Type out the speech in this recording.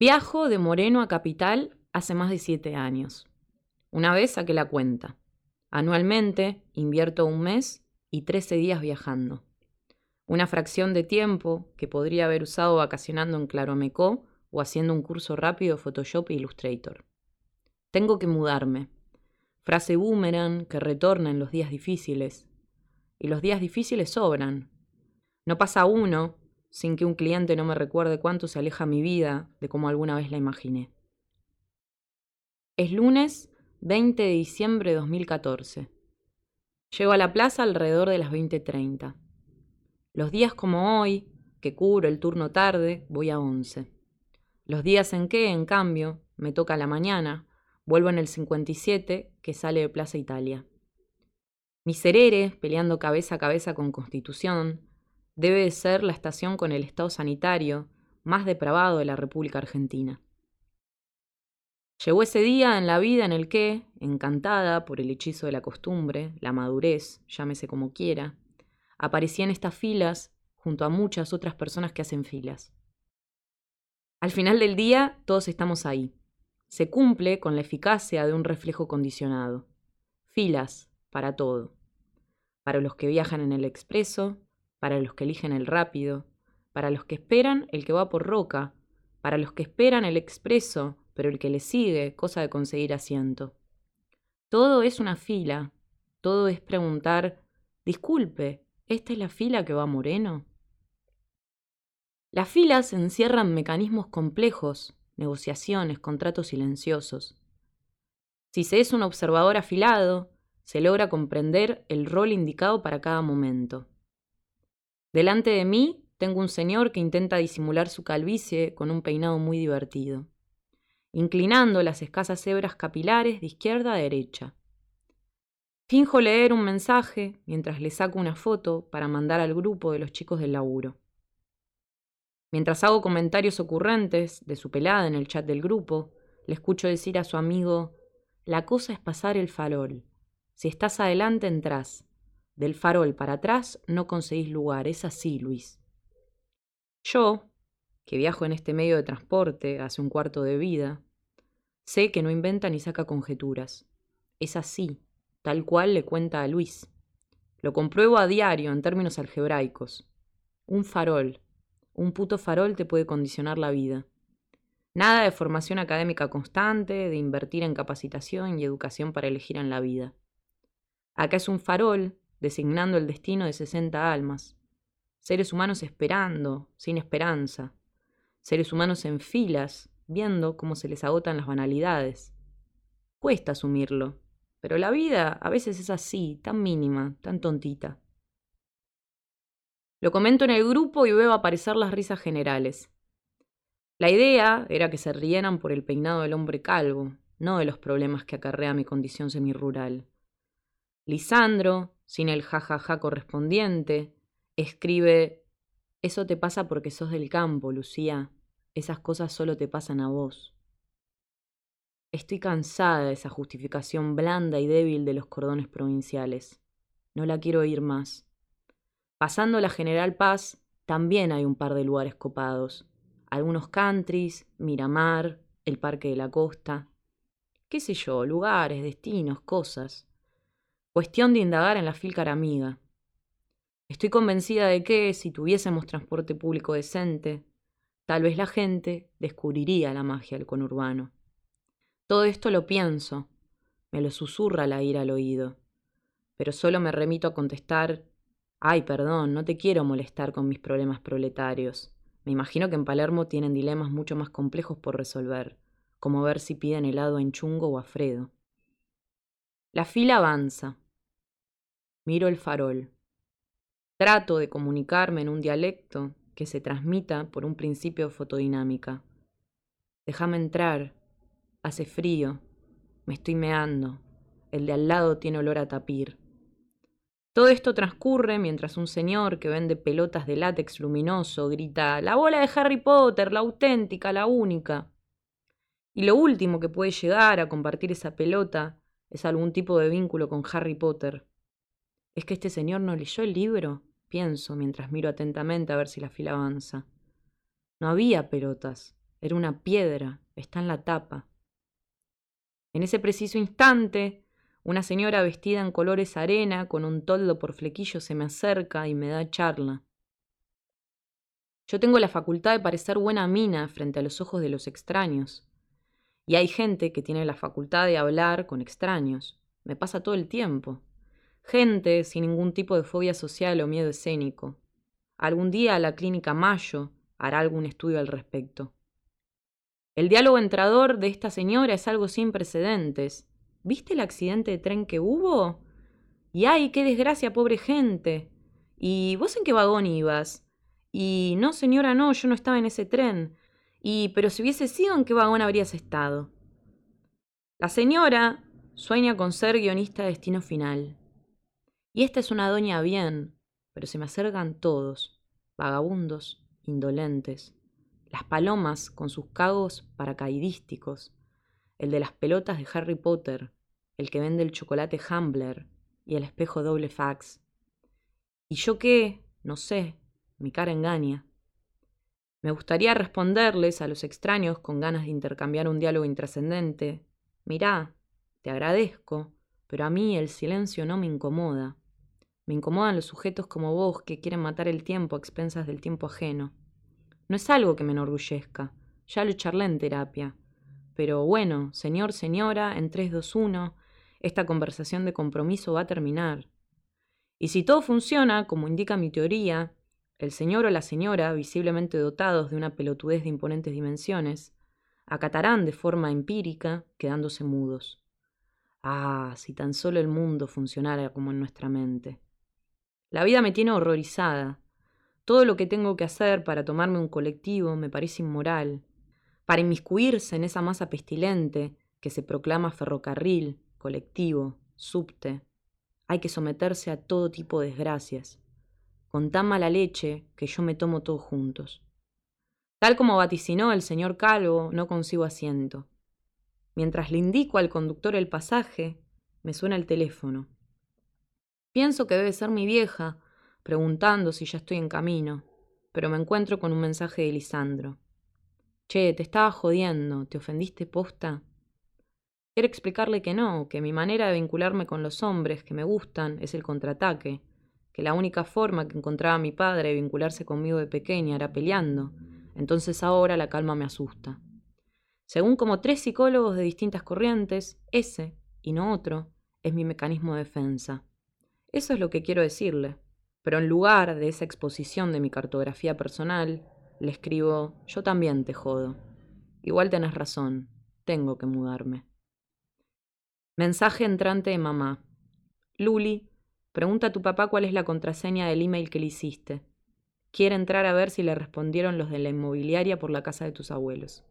Viajo de Moreno a Capital hace más de siete años. Una vez saqué la cuenta. Anualmente invierto un mes y trece días viajando. Una fracción de tiempo que podría haber usado vacacionando en Claromecó o haciendo un curso rápido de Photoshop e Illustrator. Tengo que mudarme. Frase boomerang que retorna en los días difíciles. Y los días difíciles sobran. No pasa uno sin que un cliente no me recuerde cuánto se aleja mi vida de como alguna vez la imaginé. Es lunes 20 de diciembre de 2014. Llego a la plaza alrededor de las 20.30. Los días como hoy, que cubro el turno tarde, voy a 11. Los días en que, en cambio, me toca la mañana, vuelvo en el 57, que sale de Plaza Italia. Miserere, peleando cabeza a cabeza con Constitución, debe de ser la estación con el estado sanitario más depravado de la República Argentina. Llegó ese día en la vida en el que, encantada por el hechizo de la costumbre, la madurez, llámese como quiera, aparecía en estas filas junto a muchas otras personas que hacen filas. Al final del día, todos estamos ahí. Se cumple con la eficacia de un reflejo condicionado. Filas para todo. Para los que viajan en el expreso, para los que eligen el rápido, para los que esperan el que va por roca, para los que esperan el expreso, pero el que le sigue, cosa de conseguir asiento. Todo es una fila, todo es preguntar, disculpe, ¿esta es la fila que va Moreno? Las filas encierran mecanismos complejos, negociaciones, contratos silenciosos. Si se es un observador afilado, se logra comprender el rol indicado para cada momento. Delante de mí tengo un señor que intenta disimular su calvicie con un peinado muy divertido, inclinando las escasas hebras capilares de izquierda a derecha. Finjo leer un mensaje mientras le saco una foto para mandar al grupo de los chicos del laburo. Mientras hago comentarios ocurrentes de su pelada en el chat del grupo, le escucho decir a su amigo, la cosa es pasar el farol. Si estás adelante, entras. Del farol para atrás no conseguís lugar, es así, Luis. Yo, que viajo en este medio de transporte hace un cuarto de vida, sé que no inventa ni saca conjeturas. Es así, tal cual le cuenta a Luis. Lo compruebo a diario en términos algebraicos. Un farol, un puto farol te puede condicionar la vida. Nada de formación académica constante, de invertir en capacitación y educación para elegir en la vida. Acá es un farol designando el destino de 60 almas, seres humanos esperando, sin esperanza, seres humanos en filas, viendo cómo se les agotan las banalidades. Cuesta asumirlo, pero la vida a veces es así, tan mínima, tan tontita. Lo comento en el grupo y veo aparecer las risas generales. La idea era que se rieran por el peinado del hombre calvo, no de los problemas que acarrea mi condición semirural. Lisandro, sin el jajaja correspondiente, escribe, eso te pasa porque sos del campo, Lucía, esas cosas solo te pasan a vos. Estoy cansada de esa justificación blanda y débil de los cordones provinciales. No la quiero oír más. Pasando la General Paz, también hay un par de lugares copados. Algunos countries, Miramar, el Parque de la Costa. Qué sé yo, lugares, destinos, cosas. Cuestión de indagar en la fílcara amiga. Estoy convencida de que, si tuviésemos transporte público decente, tal vez la gente descubriría la magia del conurbano. Todo esto lo pienso, me lo susurra la ira al oído, pero solo me remito a contestar, ay, perdón, no te quiero molestar con mis problemas proletarios. Me imagino que en Palermo tienen dilemas mucho más complejos por resolver, como ver si piden helado en Chungo o a Fredo. La fila avanza. Miro el farol. Trato de comunicarme en un dialecto que se transmita por un principio de fotodinámica. Déjame entrar. Hace frío. Me estoy meando. El de al lado tiene olor a tapir. Todo esto transcurre mientras un señor que vende pelotas de látex luminoso grita La bola de Harry Potter, la auténtica, la única. Y lo último que puede llegar a compartir esa pelota es algún tipo de vínculo con Harry Potter. ¿Es que este señor no leyó el libro? Pienso mientras miro atentamente a ver si la fila avanza. No había pelotas, Era una piedra, está en la tapa. En ese preciso instante, una señora vestida en colores arena, con un toldo por flequillo, se me acerca y me da charla. Yo tengo la facultad de parecer buena mina frente a los ojos de los extraños. Y hay gente que tiene la facultad de hablar con extraños. Me pasa todo el tiempo. Gente sin ningún tipo de fobia social o miedo escénico. Algún día la clínica Mayo hará algún estudio al respecto. El diálogo entrador de esta señora es algo sin precedentes. ¿Viste el accidente de tren que hubo? Y ay, qué desgracia, pobre gente. ¿Y vos en qué vagón ibas? Y no, señora, no, yo no estaba en ese tren. Y pero si hubiese sido, ¿en qué vagón habrías estado? La señora sueña con ser guionista de destino final. Y esta es una doña bien, pero se me acercan todos, vagabundos, indolentes, las palomas con sus cagos paracaidísticos, el de las pelotas de Harry Potter, el que vende el chocolate Hambler y el espejo doble fax. ¿Y yo qué? No sé, mi cara engaña. Me gustaría responderles a los extraños con ganas de intercambiar un diálogo intrascendente. Mirá, te agradezco, pero a mí el silencio no me incomoda. Me incomodan los sujetos como vos que quieren matar el tiempo a expensas del tiempo ajeno. No es algo que me enorgullezca. Ya lo charlé en terapia. Pero bueno, señor, señora, en 3, 2, 1, esta conversación de compromiso va a terminar. Y si todo funciona, como indica mi teoría, el señor o la señora, visiblemente dotados de una pelotudez de imponentes dimensiones, acatarán de forma empírica, quedándose mudos. Ah, si tan solo el mundo funcionara como en nuestra mente. La vida me tiene horrorizada, todo lo que tengo que hacer para tomarme un colectivo me parece inmoral. Para inmiscuirse en esa masa pestilente que se proclama ferrocarril, colectivo, subte, hay que someterse a todo tipo de desgracias, con tan mala leche que yo me tomo todos juntos. Tal como vaticinó el señor Calvo, no consigo asiento. Mientras le indico al conductor el pasaje, me suena el teléfono. Pienso que debe ser mi vieja, preguntando si ya estoy en camino, pero me encuentro con un mensaje de Lisandro. Che, te estaba jodiendo, ¿te ofendiste posta? Quiero explicarle que no, que mi manera de vincularme con los hombres que me gustan es el contraataque, que la única forma que encontraba mi padre de vincularse conmigo de pequeña era peleando, entonces ahora la calma me asusta. Según como tres psicólogos de distintas corrientes, ese, y no otro, es mi mecanismo de defensa. Eso es lo que quiero decirle. Pero en lugar de esa exposición de mi cartografía personal, le escribo, yo también te jodo. Igual tenés razón, tengo que mudarme. Mensaje entrante de mamá. Luli, pregunta a tu papá cuál es la contraseña del email que le hiciste. Quiere entrar a ver si le respondieron los de la inmobiliaria por la casa de tus abuelos.